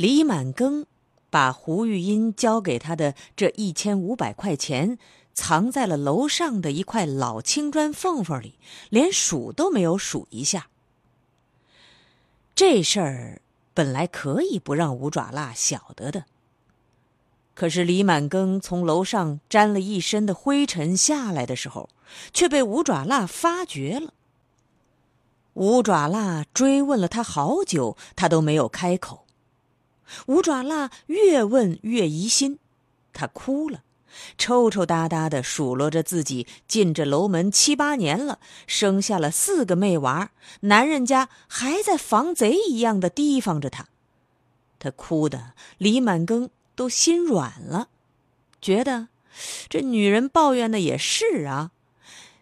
李满庚把胡玉英交给他的这一千五百块钱藏在了楼上的一块老青砖缝缝里，连数都没有数一下。这事儿本来可以不让五爪蜡晓得的，可是李满庚从楼上沾了一身的灰尘下来的时候，却被五爪蜡发觉了。五爪蜡追问了他好久，他都没有开口。五爪蜡越问越疑心，他哭了，抽抽搭搭的数落着自己进这楼门七八年了，生下了四个妹娃，男人家还在防贼一样的提防着他。他哭的李满庚都心软了，觉得这女人抱怨的也是啊，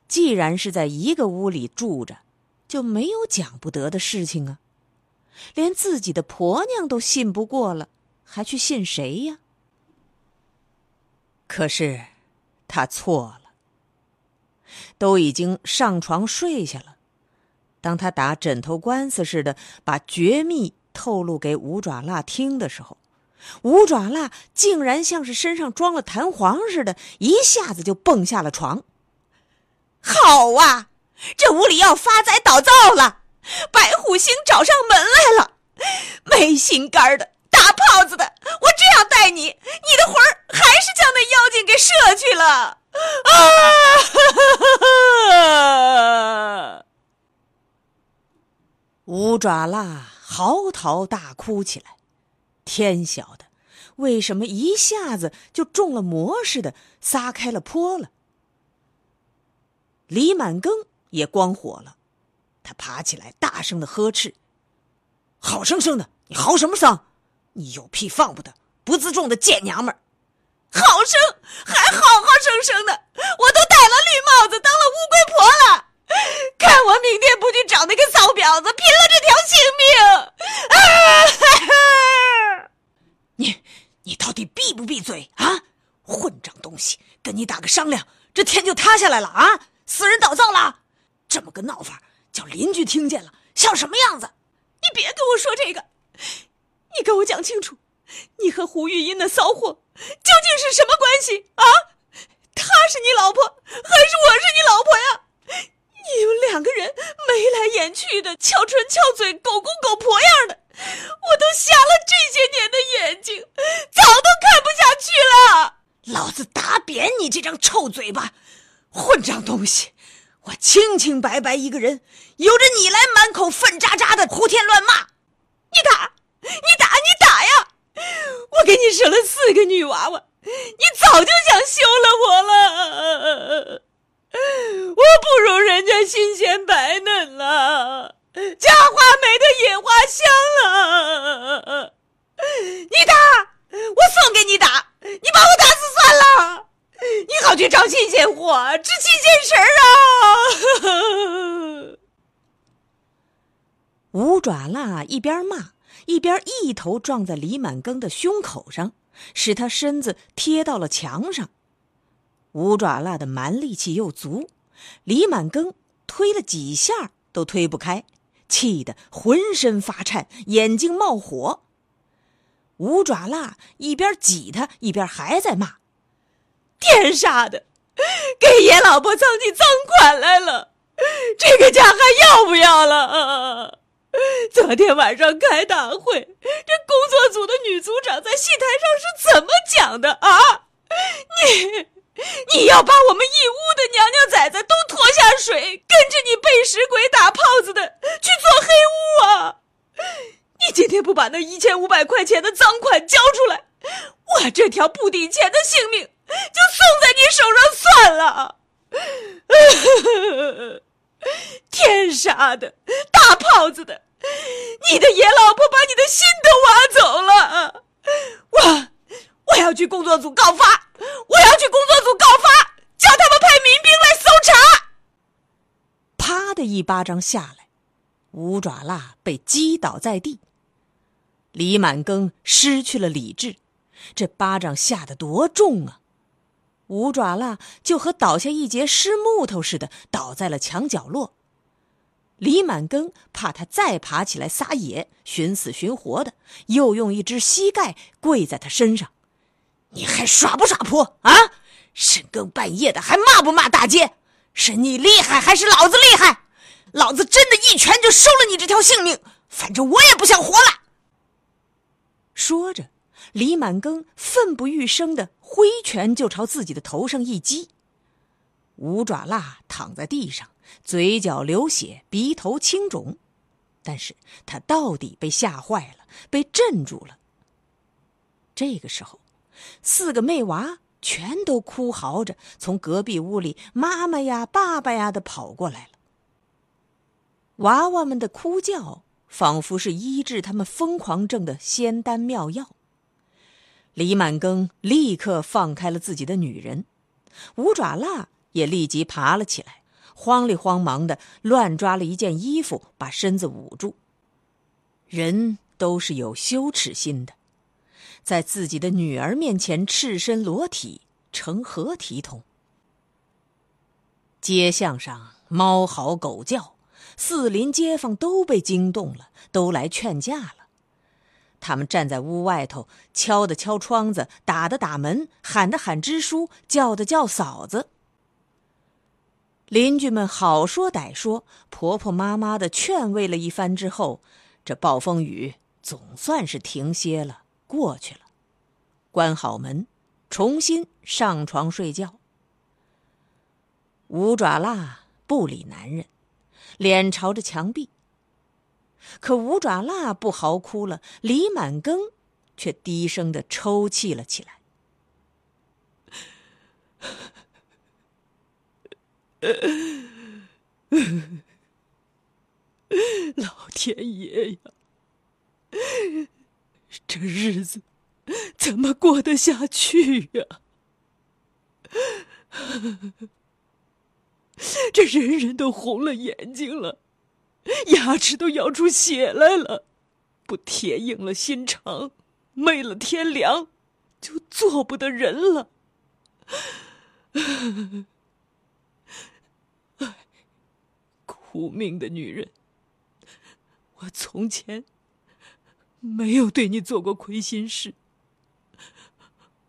既然是在一个屋里住着，就没有讲不得的事情啊。连自己的婆娘都信不过了，还去信谁呀？可是，他错了。都已经上床睡下了，当他打枕头官司似的把绝密透露给五爪蜡听的时候，五爪蜡竟然像是身上装了弹簧似的，一下子就蹦下了床。好啊，这屋里要发财倒灶了！白虎星找上门来了，没心肝的，大炮子的，我这样待你，你的魂儿还是将那妖精给射去了啊！五爪蜡嚎啕大哭起来，天晓得为什么一下子就中了魔似的撒开了泼了。李满庚也光火了。他爬起来，大声的呵斥：“好生生的，你嚎什么丧？你有屁放不得，不自重的贱娘们儿！好生还好好生生的，我都戴了绿帽子，当了乌龟婆了。看我明天不去找那个骚婊子，拼了这条性命！啊！你你到底闭不闭嘴啊？混账东西，跟你打个商量，这天就塌下来了啊！死人倒灶了，这么个闹法！”叫邻居听见了，像什么样子？你别跟我说这个，你跟我讲清楚，你和胡玉英那骚货究竟是什么关系啊？她是你老婆，还是我是你老婆呀？你们两个人眉来眼去的，翘唇翘嘴，狗公狗婆样的，我都瞎了这些年的眼睛，早都看不下去了。老子打扁你这张臭嘴巴，混账东西！我清清白白一个人，由着你来满口粪渣渣的胡天乱骂，你打，你打，你打呀！我给你生了四个女娃娃，你早就想休了我了。我不如人家新鲜白嫩了，家花美的野花香了。你打，我送给你打，你把我打死算了。你好，去找新鲜货，治新鲜神儿啊！五爪蜡一边骂，一边一头撞在李满庚的胸口上，使他身子贴到了墙上。五爪蜡的蛮力气又足，李满庚推了几下都推不开，气得浑身发颤，眼睛冒火。五爪蜡一边挤他，一边还在骂。天杀的，给爷老婆藏起赃款来了，这个家还要不要了？昨天晚上开大会，这工作组的女组长在戏台上是怎么讲的啊？你，你要把我们义乌的娘娘崽崽都拖下水，跟着你背时鬼打炮子的去做黑屋啊？你今天不把那一千五百块钱的赃款交出来，我这条不抵钱的性命 就送在你手上算了。天杀的，大炮子的！你的野老婆把你的心都挖走了，我我要去工作组告发，我要去工作组告发，叫他们派民兵来搜查。啪的一巴掌下来，五爪蜡被击倒在地。李满庚失去了理智，这巴掌下得多重啊！五爪蜡就和倒下一截湿木头似的，倒在了墙角落。李满庚怕他再爬起来撒野，寻死寻活的，又用一只膝盖跪在他身上：“你还耍不耍泼啊？深更半夜的还骂不骂大街？是你厉害还是老子厉害？老子真的一拳就收了你这条性命！反正我也不想活了。”说着，李满庚奋不欲生的挥拳就朝自己的头上一击。五爪蜡躺在地上。嘴角流血，鼻头青肿，但是他到底被吓坏了，被镇住了。这个时候，四个妹娃全都哭嚎着从隔壁屋里“妈妈呀，爸爸呀”的跑过来了。娃娃们的哭叫仿佛是医治他们疯狂症的仙丹妙药。李满庚立刻放开了自己的女人，五爪蜡也立即爬了起来。慌里慌忙的乱抓了一件衣服，把身子捂住。人都是有羞耻心的，在自己的女儿面前赤身裸体，成何体统？街巷上猫嚎狗叫，四邻街坊都被惊动了，都来劝架了。他们站在屋外头，敲的敲窗子，打的打门，喊的喊支书，叫的叫嫂子。邻居们好说歹说，婆婆妈妈的劝慰了一番之后，这暴风雨总算是停歇了，过去了。关好门，重新上床睡觉。五爪蜡不理男人，脸朝着墙壁。可五爪蜡不嚎哭了，李满庚却低声的抽泣了起来。老天爷呀，这日子怎么过得下去呀？这人人都红了眼睛了，牙齿都咬出血来了，不铁硬了心肠，昧了天良，就做不得人了。苦命的女人，我从前没有对你做过亏心事。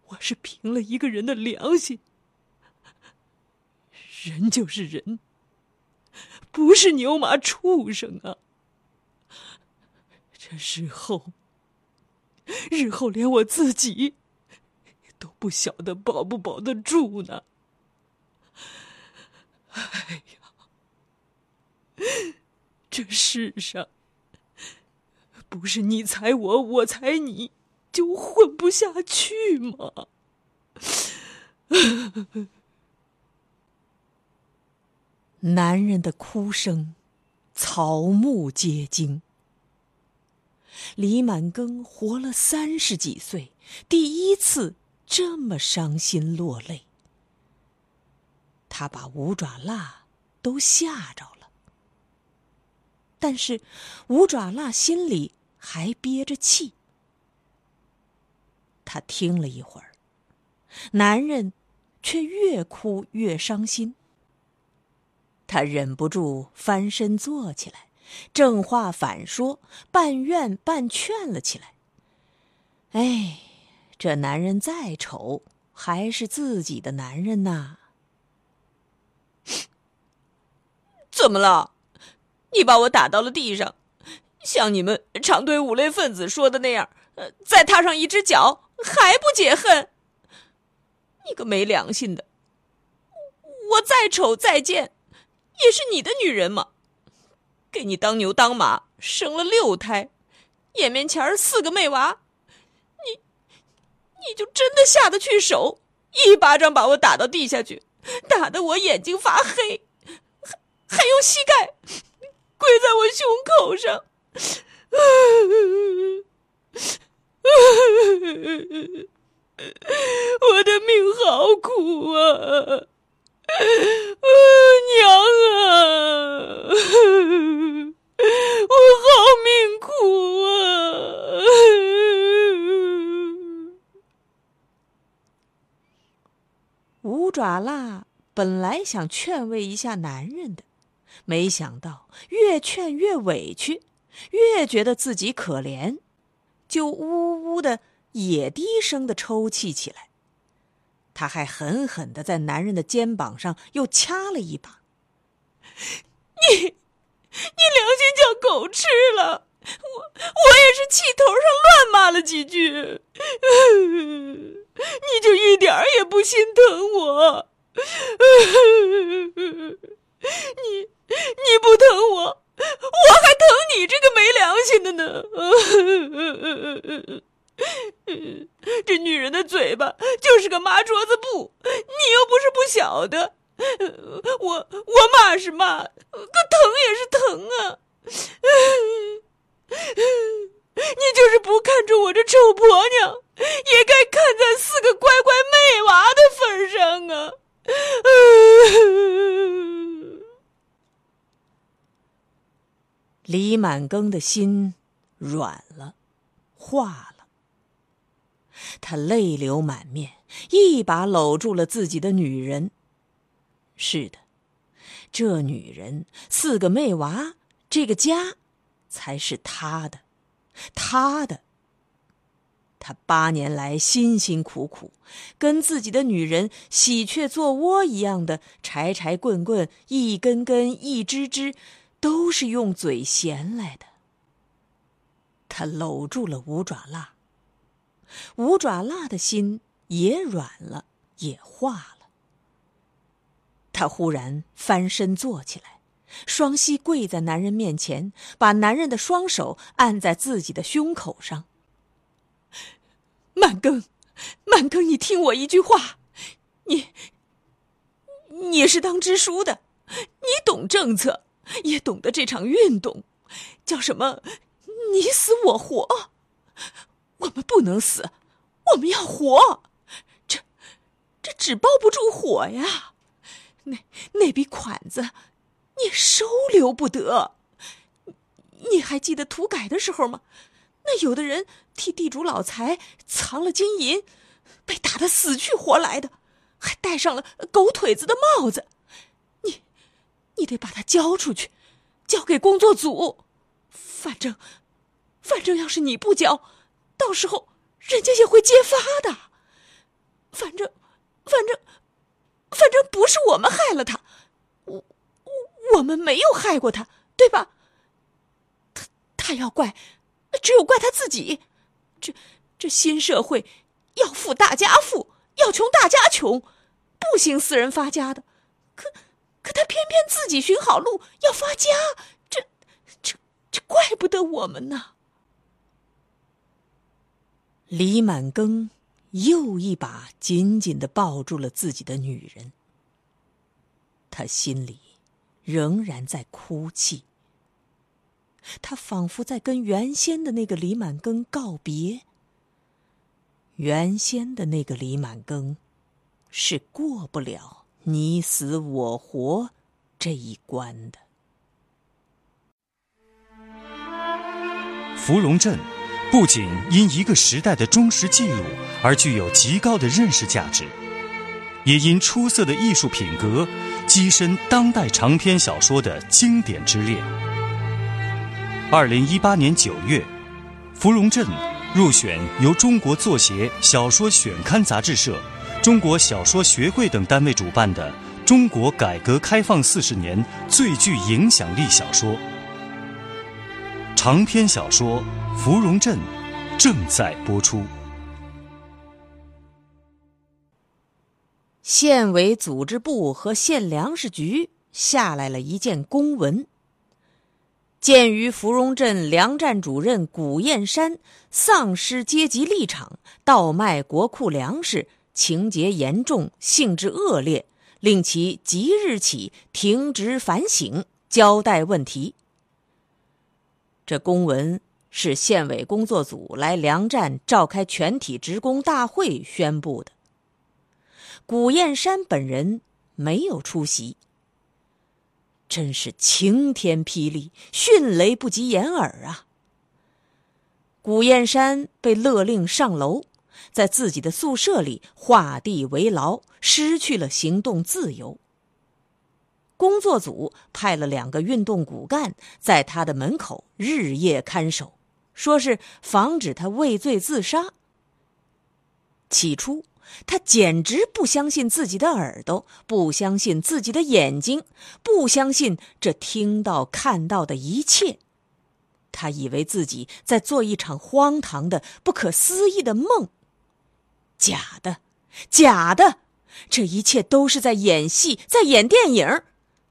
我是凭了一个人的良心，人就是人，不是牛马畜生啊！这日后，日后连我自己都不晓得保不保得住呢。哎呀！这世上，不是你踩我，我踩你，就混不下去吗？男人的哭声，草木皆惊。李满庚活了三十几岁，第一次这么伤心落泪。他把五爪蜡都吓着了。但是，五爪蜡心里还憋着气。他听了一会儿，男人却越哭越伤心。他忍不住翻身坐起来，正话反说，半怨半劝了起来。哎，这男人再丑，还是自己的男人呐！怎么了？你把我打到了地上，像你们常对五类分子说的那样，呃，再踏上一只脚还不解恨？你个没良心的！我再丑再贱，也是你的女人嘛，给你当牛当马，生了六胎，眼面前四个妹娃，你，你就真的下得去手，一巴掌把我打到地下去，打得我眼睛发黑，还还用膝盖跪在我胸口上。我的命好苦啊！娘啊！我好命苦啊！五爪辣本来想劝慰一下男人的，没想到越劝越委屈。越觉得自己可怜，就呜呜的也低声的抽泣起来。他还狠狠的在男人的肩膀上又掐了一把。你，你良心叫狗吃了！我我也是气头上乱骂了几句，你就一点也不心疼我？你你不疼我？我还疼你这个没良心的呢！这女人的嘴巴就是个麻桌子布，你又不是不晓得。我我骂是骂，可疼也是疼啊！你就是不看中我这臭婆娘，也该看在四个乖乖妹娃的份上啊！李满庚的心软了，化了。他泪流满面，一把搂住了自己的女人。是的，这女人四个妹娃，这个家才是他的，他的。他八年来辛辛苦苦，跟自己的女人喜鹊做窝一样的柴柴棍棍，一根根，一支支。都是用嘴衔来的。他搂住了五爪蜡，五爪辣的心也软了，也化了。他忽然翻身坐起来，双膝跪在男人面前，把男人的双手按在自己的胸口上。满庚，满庚，你听我一句话，你，你是当支书的，你懂政策。也懂得这场运动，叫什么？你死我活。我们不能死，我们要活。这，这纸包不住火呀。那那笔款子，你收留不得。你还记得土改的时候吗？那有的人替地主老财藏了金银，被打得死去活来的，还戴上了狗腿子的帽子。你你得把他交出去，交给工作组。反正，反正要是你不交，到时候人家也会揭发的。反正，反正，反正不是我们害了他，我，我我们没有害过他，对吧？他他要怪，只有怪他自己。这这新社会要富大家富，要穷大家穷，不行私人发家的。可。可他偏偏自己寻好路要发家，这、这、这怪不得我们呢。李满庚又一把紧紧的抱住了自己的女人，他心里仍然在哭泣。他仿佛在跟原先的那个李满庚告别。原先的那个李满庚，是过不了。你死我活这一关的芙蓉镇，不仅因一个时代的忠实记录而具有极高的认识价值，也因出色的艺术品格跻身当代长篇小说的经典之列。二零一八年九月，芙蓉镇入选由中国作协小说选刊杂志社。中国小说学会等单位主办的中国改革开放四十年最具影响力小说。长篇小说《芙蓉镇》正在播出。县委组织部和县粮食局下来了一件公文。鉴于芙蓉镇粮站主任古燕山丧失阶级立场，倒卖国库粮食，情节严重，性质恶劣，令其即日起停职反省，交代问题。这公文是县委工作组来粮站召开全体职工大会宣布的。古燕山本人没有出席。真是晴天霹雳，迅雷不及掩耳啊！古燕山被勒令上楼，在自己的宿舍里画地为牢，失去了行动自由。工作组派了两个运动骨干在他的门口日夜看守，说是防止他畏罪自杀。起初。他简直不相信自己的耳朵，不相信自己的眼睛，不相信这听到看到的一切。他以为自己在做一场荒唐的、不可思议的梦。假的，假的，这一切都是在演戏，在演电影。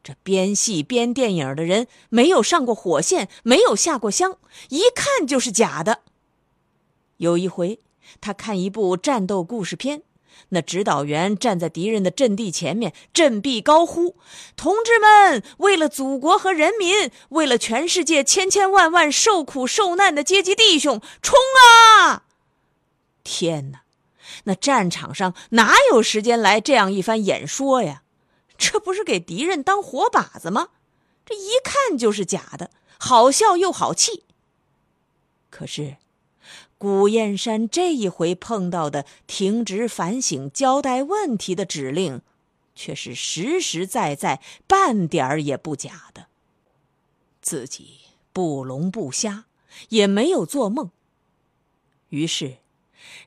这编戏编电影的人没有上过火线，没有下过乡，一看就是假的。有一回，他看一部战斗故事片。那指导员站在敌人的阵地前面，振臂高呼：“同志们，为了祖国和人民，为了全世界千千万万受苦受难的阶级弟兄，冲啊！”天哪，那战场上哪有时间来这样一番演说呀？这不是给敌人当活靶子吗？这一看就是假的，好笑又好气。可是。古燕山这一回碰到的停职反省、交代问题的指令，却是实实在在、半点儿也不假的。自己不聋不瞎，也没有做梦。于是，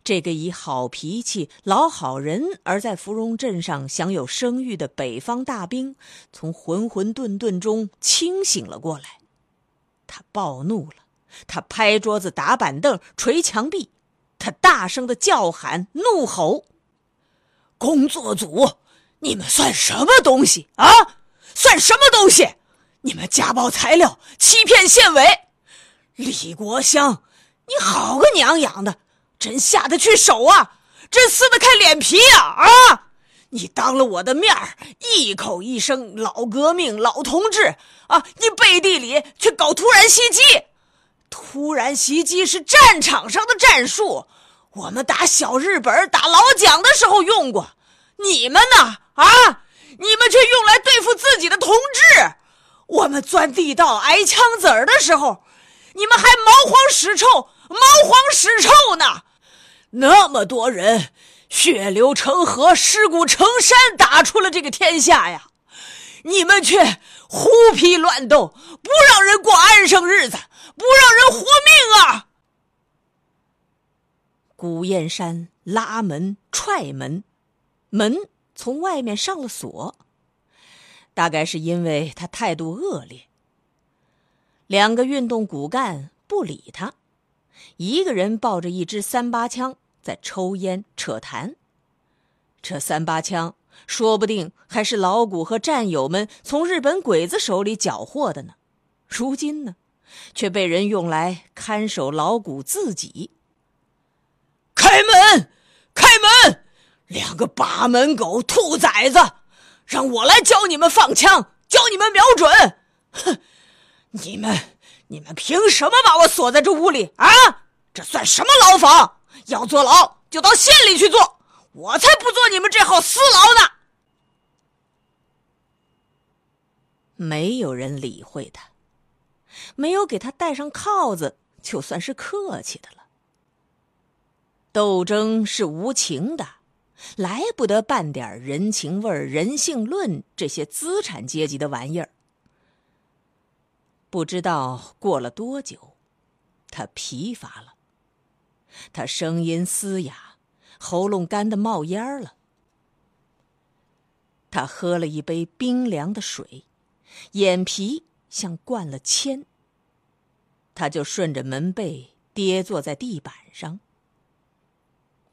这个以好脾气、老好人而在芙蓉镇上享有声誉的北方大兵，从浑浑沌沌中清醒了过来。他暴怒了。他拍桌子、打板凳、捶墙壁，他大声的叫喊、怒吼：“工作组，你们算什么东西啊？算什么东西？你们家暴材料，欺骗县委！李国香，你好个娘养的，真下得去手啊！真撕得开脸皮呀！啊！你当了我的面一口一声老革命、老同志啊！你背地里却搞突然袭击！”突然袭击是战场上的战术，我们打小日本、打老蒋的时候用过。你们呢？啊，你们却用来对付自己的同志。我们钻地道挨枪子儿的时候，你们还毛黄屎臭，毛黄屎臭呢。那么多人血流成河、尸骨成山，打出了这个天下呀，你们却胡批乱斗，不让人过安生日子。不让人活命啊！古燕山拉门踹门，门从外面上了锁。大概是因为他态度恶劣。两个运动骨干不理他，一个人抱着一支三八枪在抽烟扯谈。这三八枪说不定还是老古和战友们从日本鬼子手里缴获的呢。如今呢？却被人用来看守老谷自己。开门，开门！两个把门狗、兔崽子，让我来教你们放枪，教你们瞄准！哼，你们，你们凭什么把我锁在这屋里啊？这算什么牢房？要坐牢就到县里去坐，我才不坐你们这号私牢呢！没有人理会他。没有给他戴上铐子，就算是客气的了。斗争是无情的，来不得半点人情味人性论这些资产阶级的玩意儿。不知道过了多久，他疲乏了，他声音嘶哑，喉咙干得冒烟了。他喝了一杯冰凉的水，眼皮像灌了铅。他就顺着门背跌坐在地板上。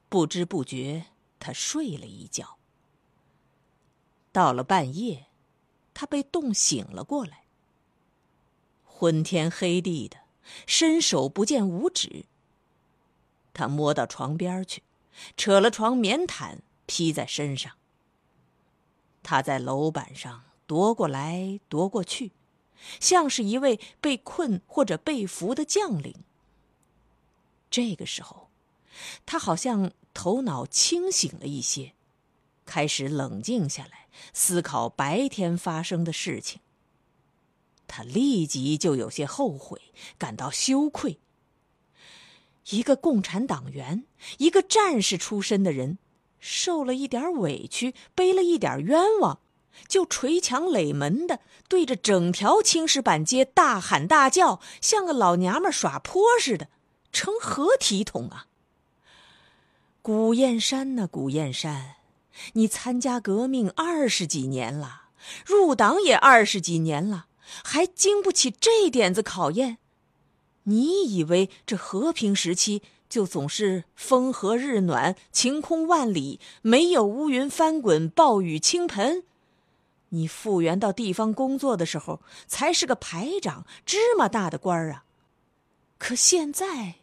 不知不觉，他睡了一觉。到了半夜，他被冻醒了过来。昏天黑地的，伸手不见五指。他摸到床边去，扯了床棉毯披在身上。他在楼板上踱过来踱过去，像是一位被困或者被俘的将领。这个时候，他好像头脑清醒了一些，开始冷静下来，思考白天发生的事情。他立即就有些后悔，感到羞愧。一个共产党员，一个战士出身的人，受了一点委屈，背了一点冤枉，就捶墙垒门的对着整条青石板街大喊大叫，像个老娘们耍泼似的，成何体统啊！古燕山呐，古燕山，你参加革命二十几年了，入党也二十几年了。还经不起这点子考验？你以为这和平时期就总是风和日暖、晴空万里，没有乌云翻滚、暴雨倾盆？你复员到地方工作的时候，才是个排长、芝麻大的官儿啊！可现在，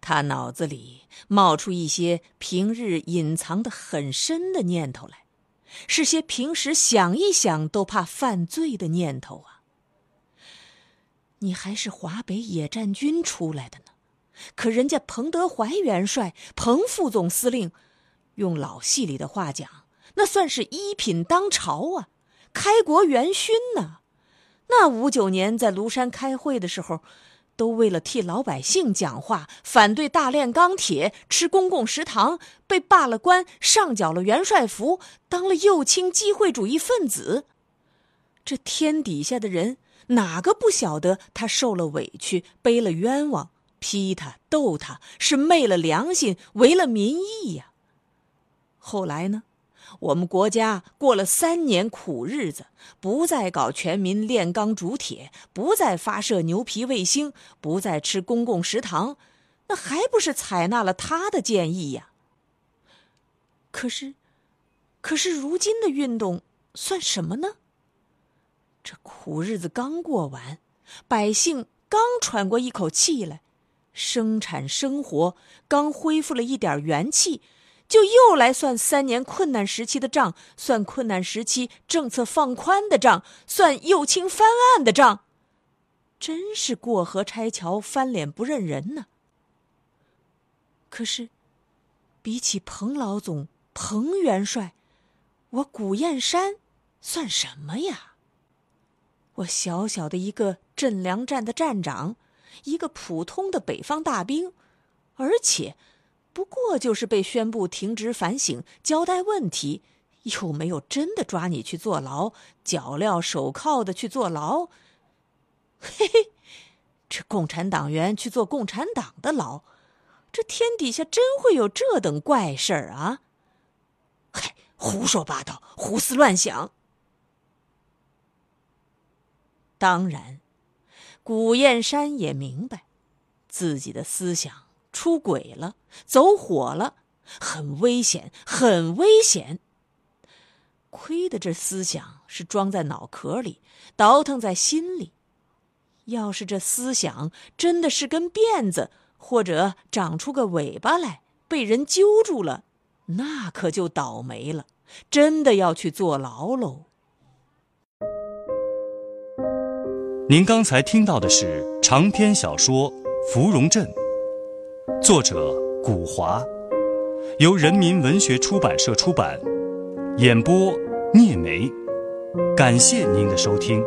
他脑子里冒出一些平日隐藏的很深的念头来。是些平时想一想都怕犯罪的念头啊！你还是华北野战军出来的呢，可人家彭德怀元帅、彭副总司令，用老戏里的话讲，那算是一品当朝啊，开国元勋呢。那五九年在庐山开会的时候。都为了替老百姓讲话，反对大炼钢铁，吃公共食堂，被罢了官，上缴了元帅服，当了右倾机会主义分子。这天底下的人哪个不晓得他受了委屈，背了冤枉，批他斗他，是昧了良心，违了民意呀？后来呢？我们国家过了三年苦日子，不再搞全民炼钢铸铁，不再发射牛皮卫星，不再吃公共食堂，那还不是采纳了他的建议呀？可是，可是如今的运动算什么呢？这苦日子刚过完，百姓刚喘过一口气来，生产生活刚恢复了一点元气。就又来算三年困难时期的账，算困难时期政策放宽的账，算右倾翻案的账，真是过河拆桥，翻脸不认人呢。可是，比起彭老总、彭元帅，我古燕山算什么呀？我小小的一个镇粮站的站长，一个普通的北方大兵，而且。不过就是被宣布停职反省、交代问题，又没有真的抓你去坐牢，脚镣手铐的去坐牢。嘿嘿，这共产党员去做共产党的牢，这天底下真会有这等怪事儿啊！嗨，胡说八道，胡思乱想。当然，古燕山也明白自己的思想。出轨了，走火了，很危险，很危险。亏得这思想是装在脑壳里，倒腾在心里。要是这思想真的是根辫子，或者长出个尾巴来，被人揪住了，那可就倒霉了，真的要去坐牢喽。您刚才听到的是长篇小说《芙蓉镇》。作者古华，由人民文学出版社出版，演播聂梅，感谢您的收听。